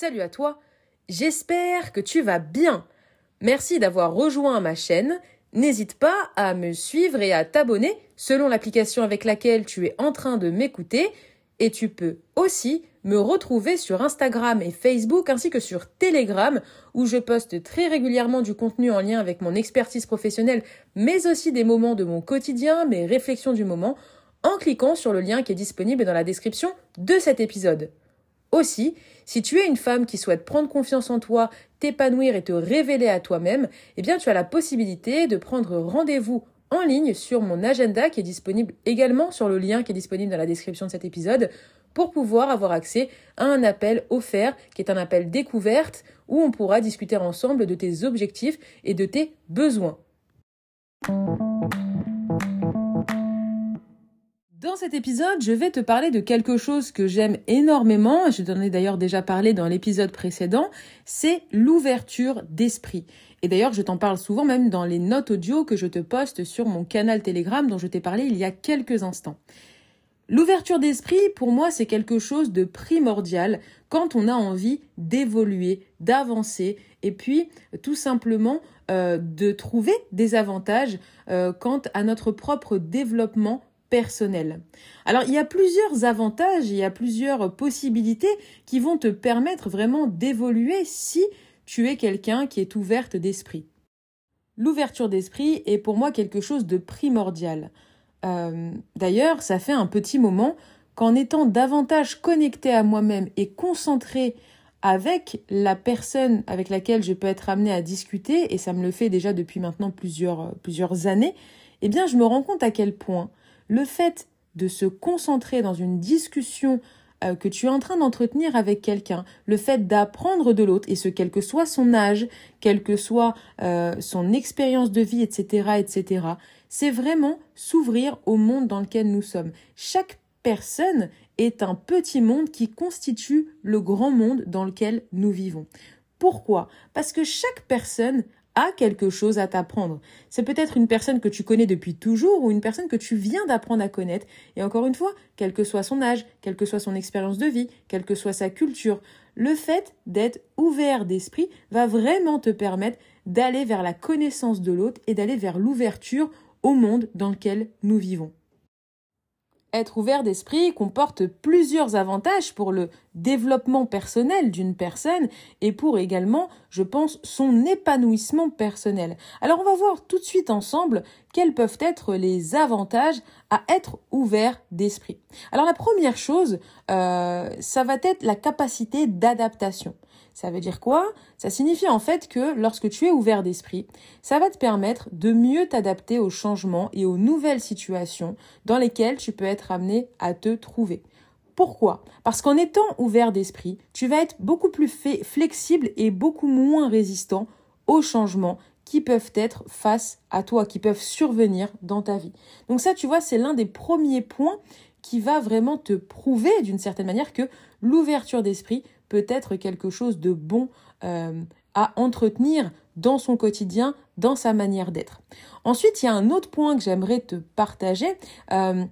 Salut à toi, j'espère que tu vas bien. Merci d'avoir rejoint ma chaîne. N'hésite pas à me suivre et à t'abonner selon l'application avec laquelle tu es en train de m'écouter. Et tu peux aussi me retrouver sur Instagram et Facebook ainsi que sur Telegram où je poste très régulièrement du contenu en lien avec mon expertise professionnelle mais aussi des moments de mon quotidien, mes réflexions du moment en cliquant sur le lien qui est disponible dans la description de cet épisode. Aussi, si tu es une femme qui souhaite prendre confiance en toi, t'épanouir et te révéler à toi-même, eh bien tu as la possibilité de prendre rendez-vous en ligne sur mon agenda qui est disponible également sur le lien qui est disponible dans la description de cet épisode pour pouvoir avoir accès à un appel offert qui est un appel découverte où on pourra discuter ensemble de tes objectifs et de tes besoins. Dans cet épisode, je vais te parler de quelque chose que j'aime énormément, je t'en ai d'ailleurs déjà parlé dans l'épisode précédent, c'est l'ouverture d'esprit. Et d'ailleurs, je t'en parle souvent même dans les notes audio que je te poste sur mon canal Telegram dont je t'ai parlé il y a quelques instants. L'ouverture d'esprit, pour moi, c'est quelque chose de primordial quand on a envie d'évoluer, d'avancer, et puis tout simplement euh, de trouver des avantages euh, quant à notre propre développement personnel. Alors il y a plusieurs avantages, il y a plusieurs possibilités qui vont te permettre vraiment d'évoluer si tu es quelqu'un qui est ouverte d'esprit. L'ouverture d'esprit est pour moi quelque chose de primordial. Euh, d'ailleurs, ça fait un petit moment qu'en étant davantage connecté à moi-même et concentré avec la personne avec laquelle je peux être amené à discuter, et ça me le fait déjà depuis maintenant plusieurs, plusieurs années, eh bien je me rends compte à quel point le fait de se concentrer dans une discussion euh, que tu es en train d'entretenir avec quelqu'un, le fait d'apprendre de l'autre, et ce quel que soit son âge, quelle que soit euh, son expérience de vie, etc., etc., c'est vraiment s'ouvrir au monde dans lequel nous sommes. Chaque personne est un petit monde qui constitue le grand monde dans lequel nous vivons. Pourquoi? Parce que chaque personne quelque chose à t'apprendre. C'est peut-être une personne que tu connais depuis toujours ou une personne que tu viens d'apprendre à connaître. Et encore une fois, quel que soit son âge, quelle que soit son expérience de vie, quelle que soit sa culture, le fait d'être ouvert d'esprit va vraiment te permettre d'aller vers la connaissance de l'autre et d'aller vers l'ouverture au monde dans lequel nous vivons. Être ouvert d'esprit comporte plusieurs avantages pour le développement personnel d'une personne et pour également, je pense, son épanouissement personnel. Alors on va voir tout de suite ensemble quels peuvent être les avantages à être ouvert d'esprit. Alors la première chose, euh, ça va être la capacité d'adaptation. Ça veut dire quoi? Ça signifie en fait que lorsque tu es ouvert d'esprit, ça va te permettre de mieux t'adapter aux changements et aux nouvelles situations dans lesquelles tu peux être amené à te trouver. Pourquoi? Parce qu'en étant ouvert d'esprit, tu vas être beaucoup plus flexible et beaucoup moins résistant aux changements qui peuvent être face à toi, qui peuvent survenir dans ta vie. Donc ça, tu vois, c'est l'un des premiers points qui va vraiment te prouver d'une certaine manière que l'ouverture d'esprit peut être quelque chose de bon euh, à entretenir dans son quotidien, dans sa manière d'être. Ensuite, il y a un autre point que j'aimerais te partager. Euh,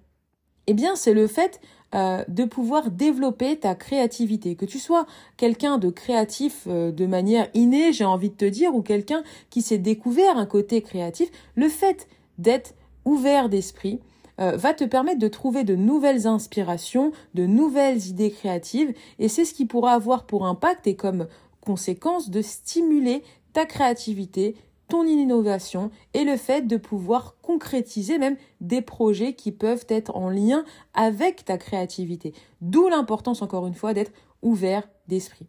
eh bien, c'est le fait euh, de pouvoir développer ta créativité. Que tu sois quelqu'un de créatif de manière innée, j'ai envie de te dire, ou quelqu'un qui s'est découvert un côté créatif, le fait d'être ouvert d'esprit, euh, va te permettre de trouver de nouvelles inspirations, de nouvelles idées créatives, et c'est ce qui pourra avoir pour impact et comme conséquence de stimuler ta créativité, ton innovation et le fait de pouvoir concrétiser même des projets qui peuvent être en lien avec ta créativité. D'où l'importance, encore une fois, d'être ouvert d'esprit.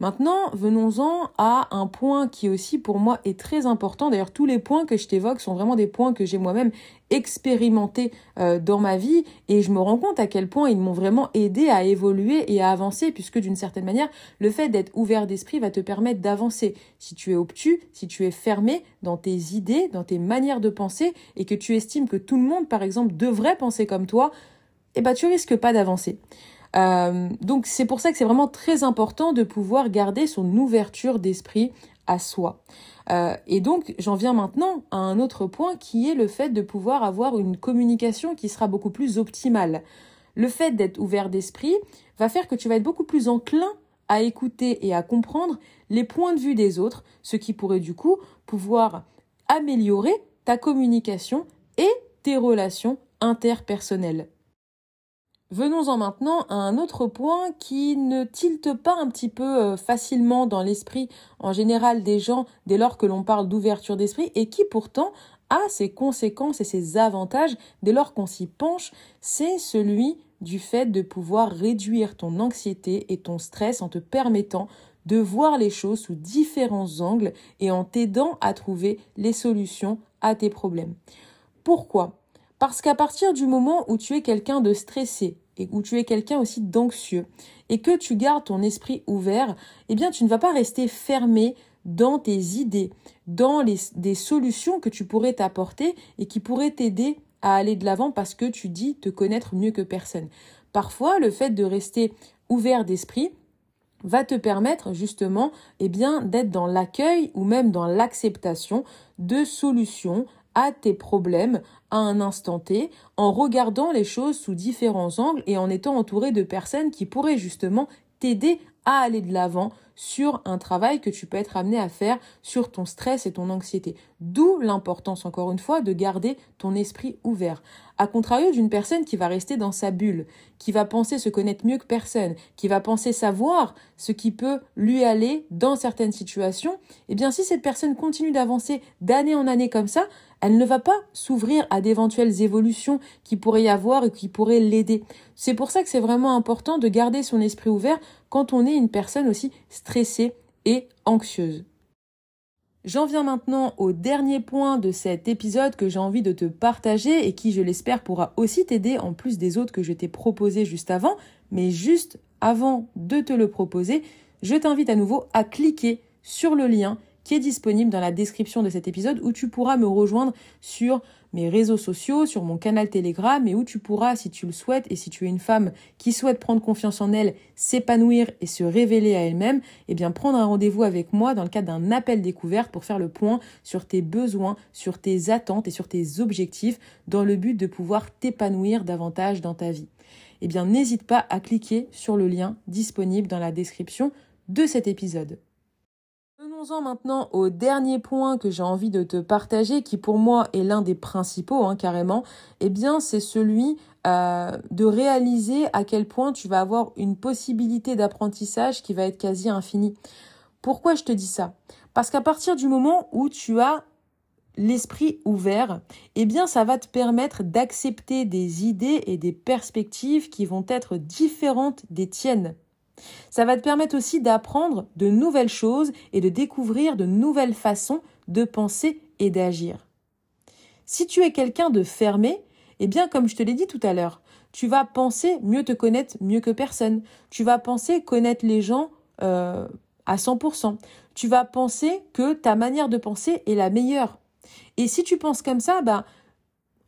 Maintenant, venons-en à un point qui aussi pour moi est très important. D'ailleurs, tous les points que je t'évoque sont vraiment des points que j'ai moi-même expérimentés euh, dans ma vie et je me rends compte à quel point ils m'ont vraiment aidé à évoluer et à avancer puisque d'une certaine manière, le fait d'être ouvert d'esprit va te permettre d'avancer. Si tu es obtus, si tu es fermé dans tes idées, dans tes manières de penser et que tu estimes que tout le monde, par exemple, devrait penser comme toi, eh ben, tu risques pas d'avancer. Euh, donc c'est pour ça que c'est vraiment très important de pouvoir garder son ouverture d'esprit à soi. Euh, et donc j'en viens maintenant à un autre point qui est le fait de pouvoir avoir une communication qui sera beaucoup plus optimale. Le fait d'être ouvert d'esprit va faire que tu vas être beaucoup plus enclin à écouter et à comprendre les points de vue des autres, ce qui pourrait du coup pouvoir améliorer ta communication et tes relations interpersonnelles. Venons-en maintenant à un autre point qui ne tilte pas un petit peu euh, facilement dans l'esprit en général des gens dès lors que l'on parle d'ouverture d'esprit et qui pourtant a ses conséquences et ses avantages dès lors qu'on s'y penche, c'est celui du fait de pouvoir réduire ton anxiété et ton stress en te permettant de voir les choses sous différents angles et en t'aidant à trouver les solutions à tes problèmes. Pourquoi? Parce qu'à partir du moment où tu es quelqu'un de stressé et où tu es quelqu'un aussi d'anxieux et que tu gardes ton esprit ouvert, eh bien tu ne vas pas rester fermé dans tes idées, dans les, des solutions que tu pourrais t'apporter et qui pourraient t'aider à aller de l'avant parce que tu dis te connaître mieux que personne. Parfois, le fait de rester ouvert d'esprit va te permettre justement eh bien d'être dans l'accueil ou même dans l'acceptation de solutions à tes problèmes à un instant T en regardant les choses sous différents angles et en étant entouré de personnes qui pourraient justement t'aider à aller de l'avant sur un travail que tu peux être amené à faire sur ton stress et ton anxiété. D'où l'importance, encore une fois, de garder ton esprit ouvert. À contrario d'une personne qui va rester dans sa bulle, qui va penser se connaître mieux que personne, qui va penser savoir ce qui peut lui aller dans certaines situations, eh bien, si cette personne continue d'avancer d'année en année comme ça, elle ne va pas s'ouvrir à d'éventuelles évolutions qui pourraient y avoir et qui pourraient l'aider. C'est pour ça que c'est vraiment important de garder son esprit ouvert quand on est une personne aussi stressée et anxieuse. J'en viens maintenant au dernier point de cet épisode que j'ai envie de te partager et qui, je l'espère, pourra aussi t'aider en plus des autres que je t'ai proposés juste avant. Mais juste avant de te le proposer, je t'invite à nouveau à cliquer sur le lien qui est disponible dans la description de cet épisode où tu pourras me rejoindre sur mes réseaux sociaux, sur mon canal Telegram et où tu pourras, si tu le souhaites et si tu es une femme qui souhaite prendre confiance en elle, s'épanouir et se révéler à elle-même, eh bien prendre un rendez-vous avec moi dans le cadre d'un appel découverte pour faire le point sur tes besoins, sur tes attentes et sur tes objectifs dans le but de pouvoir t'épanouir davantage dans ta vie. Eh bien n'hésite pas à cliquer sur le lien disponible dans la description de cet épisode. Venons-en maintenant au dernier point que j'ai envie de te partager, qui pour moi est l'un des principaux, hein, carrément. Eh bien, c'est celui euh, de réaliser à quel point tu vas avoir une possibilité d'apprentissage qui va être quasi infinie. Pourquoi je te dis ça? Parce qu'à partir du moment où tu as l'esprit ouvert, eh bien ça va te permettre d'accepter des idées et des perspectives qui vont être différentes des tiennes. Ça va te permettre aussi d'apprendre de nouvelles choses et de découvrir de nouvelles façons de penser et d'agir. Si tu es quelqu'un de fermé, eh bien, comme je te l'ai dit tout à l'heure, tu vas penser mieux te connaître mieux que personne. Tu vas penser connaître les gens euh, à 100%. Tu vas penser que ta manière de penser est la meilleure. Et si tu penses comme ça, bah,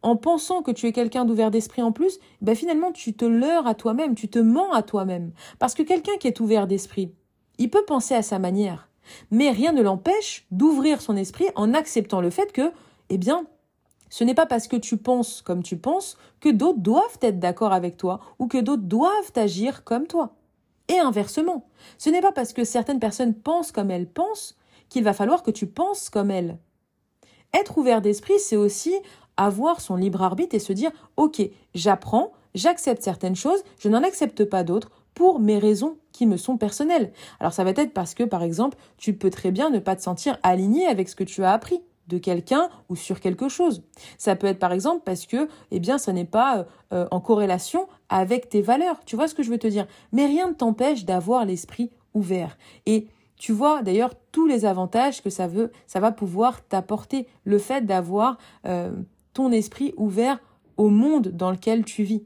en pensant que tu es quelqu'un d'ouvert d'esprit en plus, ben finalement tu te leurres à toi-même, tu te mens à toi-même. Parce que quelqu'un qui est ouvert d'esprit, il peut penser à sa manière, mais rien ne l'empêche d'ouvrir son esprit en acceptant le fait que, eh bien, ce n'est pas parce que tu penses comme tu penses que d'autres doivent être d'accord avec toi ou que d'autres doivent agir comme toi. Et inversement, ce n'est pas parce que certaines personnes pensent comme elles pensent qu'il va falloir que tu penses comme elles. Être ouvert d'esprit, c'est aussi avoir son libre arbitre et se dire ok, j'apprends, j'accepte certaines choses, je n'en accepte pas d'autres pour mes raisons qui me sont personnelles. Alors ça va être parce que par exemple, tu peux très bien ne pas te sentir aligné avec ce que tu as appris de quelqu'un ou sur quelque chose. Ça peut être par exemple parce que eh bien ça n'est pas euh, euh, en corrélation avec tes valeurs. Tu vois ce que je veux te dire? Mais rien ne t'empêche d'avoir l'esprit ouvert et tu vois d'ailleurs tous les avantages que ça veut, ça va pouvoir t'apporter. Le fait d'avoir euh, esprit ouvert au monde dans lequel tu vis.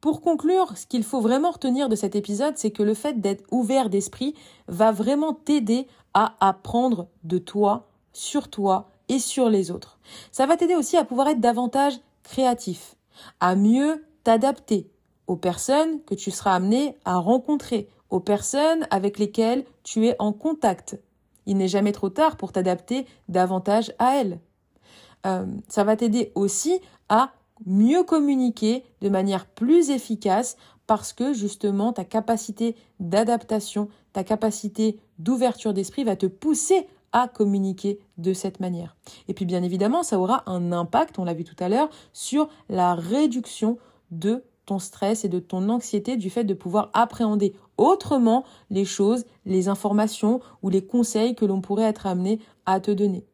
Pour conclure, ce qu'il faut vraiment retenir de cet épisode, c'est que le fait d'être ouvert d'esprit va vraiment t'aider à apprendre de toi, sur toi et sur les autres. Ça va t'aider aussi à pouvoir être davantage créatif, à mieux t'adapter aux personnes que tu seras amené à rencontrer, aux personnes avec lesquelles tu es en contact, il n'est jamais trop tard pour t'adapter davantage à elle. Euh, ça va t'aider aussi à mieux communiquer de manière plus efficace parce que justement ta capacité d'adaptation, ta capacité d'ouverture d'esprit va te pousser à communiquer de cette manière. Et puis bien évidemment, ça aura un impact, on l'a vu tout à l'heure, sur la réduction de ton stress et de ton anxiété du fait de pouvoir appréhender autrement les choses, les informations ou les conseils que l'on pourrait être amené à te donner.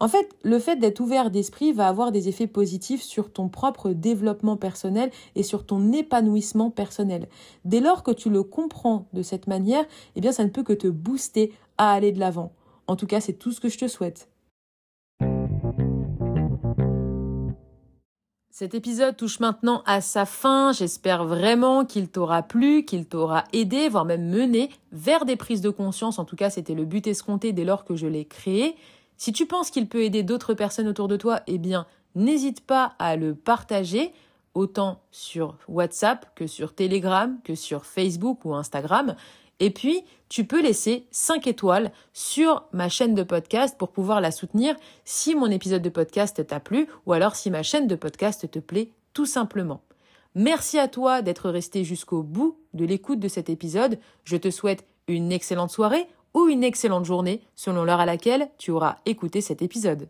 En fait, le fait d'être ouvert d'esprit va avoir des effets positifs sur ton propre développement personnel et sur ton épanouissement personnel. Dès lors que tu le comprends de cette manière, eh bien ça ne peut que te booster à aller de l'avant. En tout cas, c'est tout ce que je te souhaite. Cet épisode touche maintenant à sa fin. J'espère vraiment qu'il t'aura plu, qu'il t'aura aidé, voire même mené vers des prises de conscience. En tout cas, c'était le but escompté dès lors que je l'ai créé. Si tu penses qu'il peut aider d'autres personnes autour de toi, eh bien, n'hésite pas à le partager autant sur WhatsApp que sur Telegram, que sur Facebook ou Instagram. Et puis, tu peux laisser 5 étoiles sur ma chaîne de podcast pour pouvoir la soutenir si mon épisode de podcast t'a plu ou alors si ma chaîne de podcast te plaît tout simplement. Merci à toi d'être resté jusqu'au bout de l'écoute de cet épisode. Je te souhaite une excellente soirée ou une excellente journée selon l'heure à laquelle tu auras écouté cet épisode.